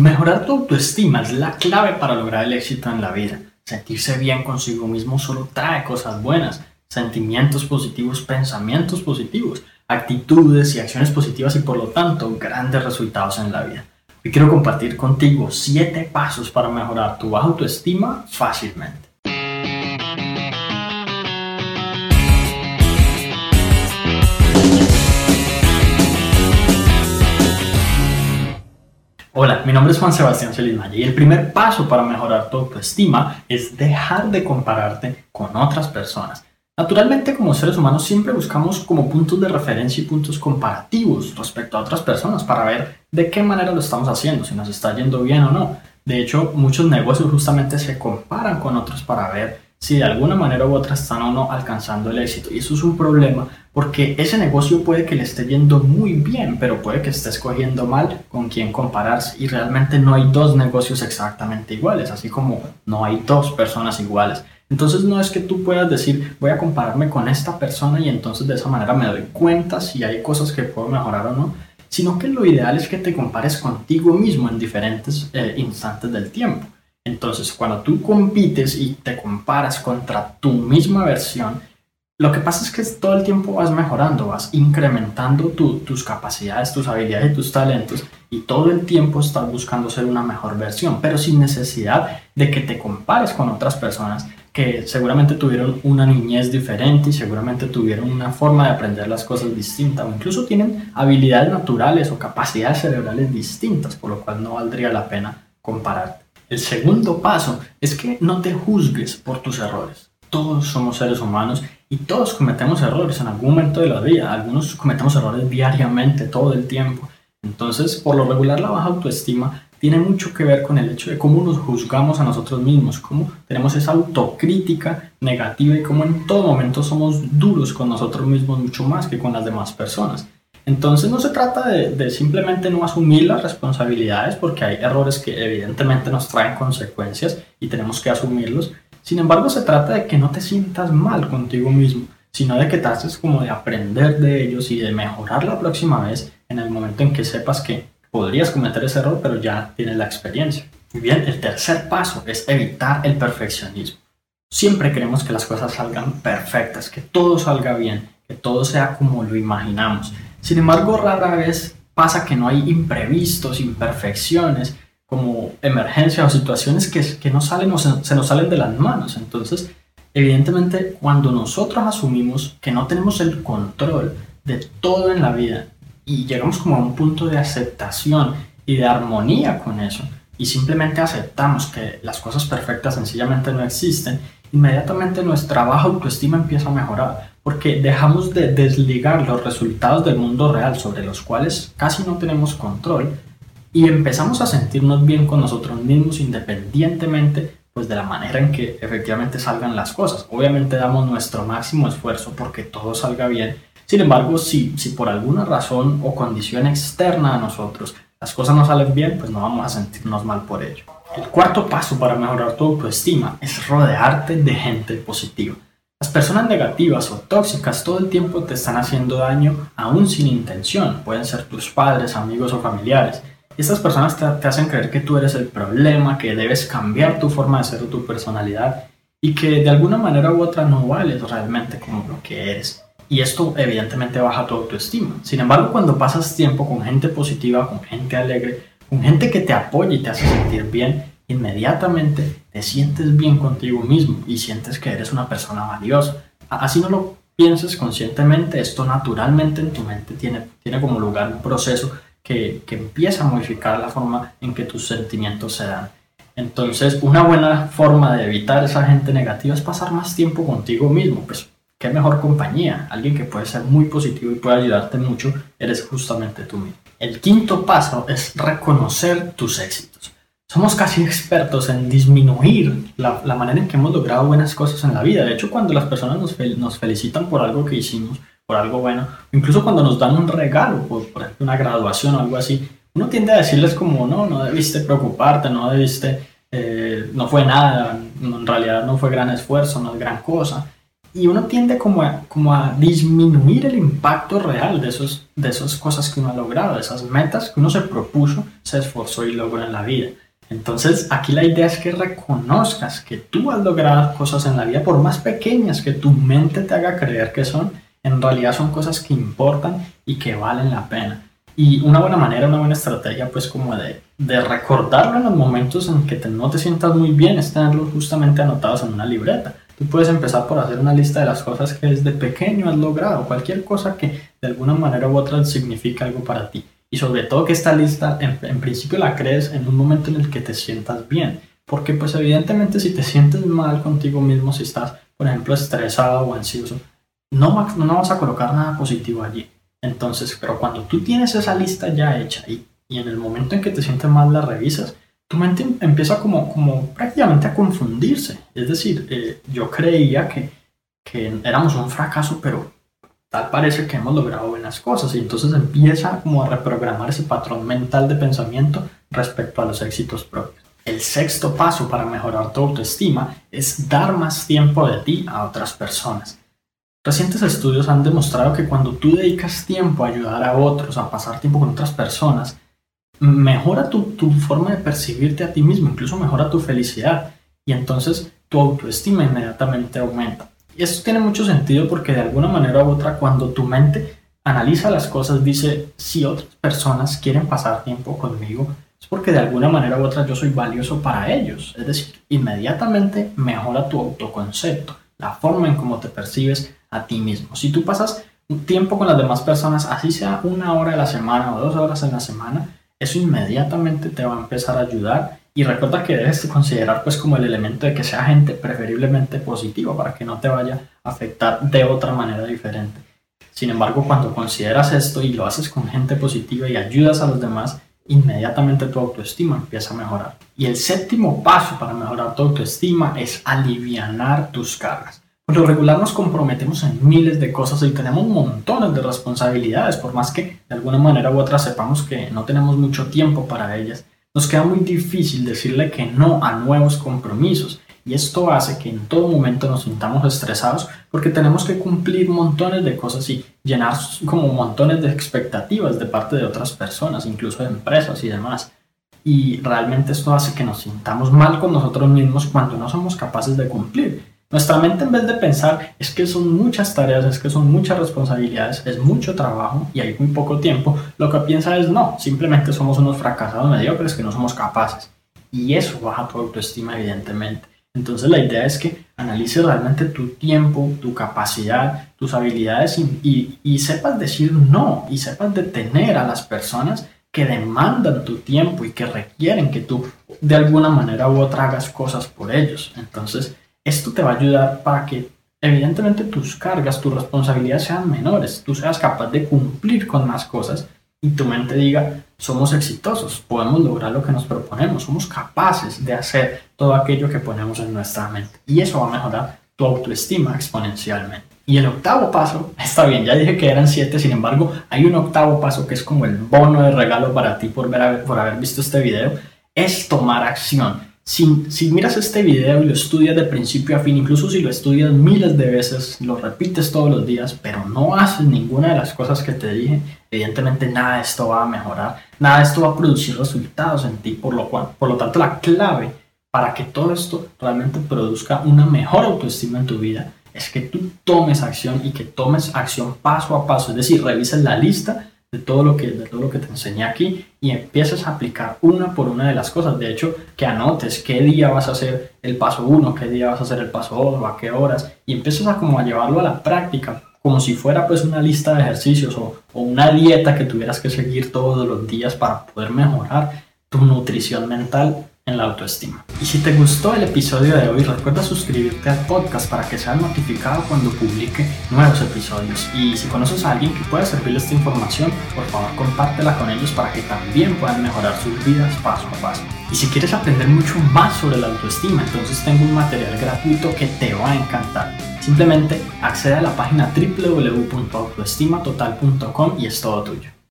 Mejorar tu autoestima es la clave para lograr el éxito en la vida. Sentirse bien consigo mismo solo trae cosas buenas, sentimientos positivos, pensamientos positivos, actitudes y acciones positivas y por lo tanto grandes resultados en la vida. Hoy quiero compartir contigo 7 pasos para mejorar tu autoestima fácilmente. Hola, mi nombre es Juan Sebastián Celismaya y el primer paso para mejorar tu autoestima es dejar de compararte con otras personas. Naturalmente, como seres humanos, siempre buscamos como puntos de referencia y puntos comparativos respecto a otras personas para ver de qué manera lo estamos haciendo, si nos está yendo bien o no. De hecho, muchos negocios justamente se comparan con otros para ver si de alguna manera u otra están o no alcanzando el éxito. Y eso es un problema porque ese negocio puede que le esté yendo muy bien, pero puede que esté escogiendo mal con quién compararse. Y realmente no hay dos negocios exactamente iguales, así como no hay dos personas iguales. Entonces no es que tú puedas decir, voy a compararme con esta persona y entonces de esa manera me doy cuenta si hay cosas que puedo mejorar o no, sino que lo ideal es que te compares contigo mismo en diferentes eh, instantes del tiempo. Entonces, cuando tú compites y te comparas contra tu misma versión, lo que pasa es que todo el tiempo vas mejorando, vas incrementando tus capacidades, tus habilidades y tus talentos y todo el tiempo estás buscando ser una mejor versión, pero sin necesidad de que te compares con otras personas que seguramente tuvieron una niñez diferente y seguramente tuvieron una forma de aprender las cosas distinta o incluso tienen habilidades naturales o capacidades cerebrales distintas, por lo cual no valdría la pena compararte. El segundo paso es que no te juzgues por tus errores. Todos somos seres humanos y todos cometemos errores en algún momento de la vida. Algunos cometemos errores diariamente, todo el tiempo. Entonces, por lo regular, la baja autoestima tiene mucho que ver con el hecho de cómo nos juzgamos a nosotros mismos, cómo tenemos esa autocrítica negativa y cómo en todo momento somos duros con nosotros mismos mucho más que con las demás personas. Entonces no se trata de, simplemente no asumir las responsabilidades porque hay errores que evidentemente nos traen consecuencias y tenemos que asumirlos. Sin embargo, se trata de que no te sientas mal contigo mismo, sino de que trates como de aprender de ellos y de mejorar la próxima vez en el momento en que sepas que podrías cometer ese error, pero ya tienes la experiencia. Muy bien, el tercer paso es evitar el perfeccionismo. Siempre queremos que las cosas salgan perfectas, que todo salga bien, que todo sea como lo imaginamos. Sin embargo, rara vez pasa que no hay imprevistos, imperfecciones, como emergencias o situaciones que, que no salen o se, se nos salen de las manos. Entonces, evidentemente, cuando nosotros asumimos que no tenemos el control de todo en la vida y llegamos como a un punto de aceptación y de armonía con eso, y simplemente aceptamos que las cosas perfectas sencillamente no existen, inmediatamente nuestra baja autoestima empieza a mejorar porque dejamos de desligar los resultados del mundo real sobre los cuales casi no tenemos control y empezamos a sentirnos bien con nosotros mismos independientemente pues de la manera en que efectivamente salgan las cosas. Obviamente damos nuestro máximo esfuerzo porque todo salga bien. Sin embargo, si, si por alguna razón o condición externa a nosotros las cosas no salen bien, pues no vamos a sentirnos mal por ello. El cuarto paso para mejorar tu autoestima es rodearte de gente positiva. Las personas negativas o tóxicas todo el tiempo te están haciendo daño aún sin intención. Pueden ser tus padres, amigos o familiares. Estas personas te, hacen creer que tú eres el problema, que debes cambiar tu forma de ser o tu personalidad y que de alguna manera u otra no vales realmente como lo que eres. Y esto evidentemente baja tu autoestima. Sin embargo, cuando pasas tiempo con gente positiva, con gente alegre, con gente que te apoya y te hace sentir bien, inmediatamente te sientes bien contigo mismo y sientes que eres una persona valiosa. Así no lo pienses conscientemente, esto naturalmente en tu mente tiene, tiene como lugar un proceso que, que empieza a modificar la forma en que tus sentimientos se dan. Entonces, una buena forma de evitar esa gente negativa es pasar más tiempo contigo mismo. Pues, qué mejor compañía. Alguien que puede ser muy positivo y puede ayudarte mucho, eres justamente tú mismo. El quinto paso es reconocer tus éxitos. Somos casi expertos en disminuir la, la, manera en que hemos logrado buenas cosas en la vida. De hecho, cuando las personas nos, nos felicitan por algo que hicimos, por algo bueno, incluso cuando nos dan un regalo, por, por ejemplo una graduación o algo así, uno tiende a decirles como, no, no debiste preocuparte, no debiste, eh, no fue nada, en realidad no fue gran esfuerzo, no es gran cosa. Y uno tiende como a, disminuir el impacto real de, esos, de esas cosas que uno ha logrado, de esas metas que uno se propuso, se esforzó y logró en la vida. Entonces aquí la idea es que reconozcas que tú has logrado cosas en la vida, por más pequeñas que tu mente te haga creer que son, en realidad son cosas que importan y que valen la pena. Y una buena manera, una buena estrategia, pues como de, de recordarlo en los momentos en que no te sientas muy bien, es tenerlos justamente anotados en una libreta. Tú puedes empezar por hacer una lista de las cosas que desde pequeño has logrado, cualquier cosa que de alguna manera u otra significa algo para ti. Y sobre todo que esta lista en, en principio la crees en un momento en el que te sientas bien. Porque pues evidentemente si te sientes mal contigo mismo, si estás, por ejemplo, estresado o ansioso, no, no vas a colocar nada positivo allí. Entonces, pero cuando tú tienes esa lista ya hecha y, y en el momento en que te sientes mal la revisas, tu mente empieza como, como prácticamente a confundirse. Es decir, eh, yo creía que, que éramos un fracaso, pero tal parece que hemos logrado buenas cosas y entonces empieza como a reprogramar ese patrón mental de pensamiento respecto a los éxitos propios. El sexto paso para mejorar tu autoestima es dar más tiempo de ti a otras personas. Recientes estudios han demostrado que cuando tú dedicas tiempo a ayudar a otros, a pasar tiempo con otras personas, mejora tu, forma de percibirte a ti mismo, incluso mejora tu felicidad y entonces tu autoestima inmediatamente aumenta. Y esto tiene mucho sentido porque de alguna manera u otra cuando tu mente analiza las cosas dice si otras personas quieren pasar tiempo conmigo es porque de alguna manera u otra yo soy valioso para ellos. Es decir, inmediatamente mejora tu autoconcepto, la forma en cómo te percibes a ti mismo. Si tú pasas tiempo con las demás personas, así sea una hora a la semana o dos horas en la semana, eso inmediatamente te va a empezar a ayudar. Y recuerda que debes considerar pues como el elemento de que sea gente preferiblemente positiva para que no te vaya a afectar de otra manera diferente. Sin embargo, cuando consideras esto y lo haces con gente positiva y ayudas a los demás, inmediatamente tu autoestima empieza a mejorar. Y el séptimo paso para mejorar tu autoestima es alivianar tus cargas. Por lo regular nos comprometemos en miles de cosas y tenemos montones de responsabilidades, por más que de alguna manera u otra sepamos que no tenemos mucho tiempo para ellas. Nos queda muy difícil decirle que no a nuevos compromisos y esto hace que en todo momento nos sintamos estresados porque tenemos que cumplir montones de cosas y llenar como montones de expectativas de parte de otras personas, incluso de empresas y demás. Y realmente esto hace que nos sintamos mal con nosotros mismos cuando no somos capaces de cumplir. Nuestra mente en vez de pensar es que son muchas tareas, es que son muchas responsabilidades, es mucho trabajo y hay muy poco tiempo, lo que piensa es no, simplemente somos unos fracasados mediocres que no somos capaces. Y eso baja tu autoestima evidentemente. Entonces la idea es que analices realmente tu tiempo, tu capacidad, tus habilidades y, sepas decir no y sepas detener a las personas que demandan tu tiempo y que requieren que tú de alguna manera u otra hagas cosas por ellos. Entonces, esto te va a ayudar para que evidentemente tus cargas, tus responsabilidades sean menores, tú seas capaz de cumplir con más cosas y tu mente diga, somos exitosos, podemos lograr lo que nos proponemos, somos capaces de hacer todo aquello que ponemos en nuestra mente. Y eso va a mejorar tu autoestima exponencialmente. Y el octavo paso, está bien, ya dije que eran siete, sin embargo, hay un octavo paso que es como el bono de regalo para ti por, por haber visto este video, es tomar acción. Si, miras este video y lo estudias de principio a fin, incluso si lo estudias miles de veces, lo repites todos los días, pero no haces ninguna de las cosas que te dije, evidentemente nada de esto va a mejorar, nada de esto va a producir resultados en ti, por lo, cual, por lo tanto la clave para que todo esto realmente produzca una mejor autoestima en tu vida es que tú tomes acción y que tomes acción paso a paso, es decir, revises la lista de todo lo que, de todo lo que te enseñé aquí y empieces a aplicar una por una de las cosas. De hecho, que anotes qué día vas a hacer el paso 1, qué día vas a hacer el paso 2, a qué horas, y empieces a como a llevarlo a la práctica, como si fuera pues una lista de ejercicios o, o una dieta que tuvieras que seguir todos los días para poder mejorar tu nutrición mental en la autoestima. Y si te gustó el episodio de hoy, recuerda suscribirte al podcast para que seas notificado cuando publique nuevos episodios. Y si conoces a alguien que pueda servirle esta información, por favor compártela con ellos para que también puedan mejorar sus vidas paso a paso. Y si quieres aprender mucho más sobre la autoestima, entonces tengo un material gratuito que te va a encantar. Simplemente accede a la página www.autoestimatotal.com y es todo tuyo.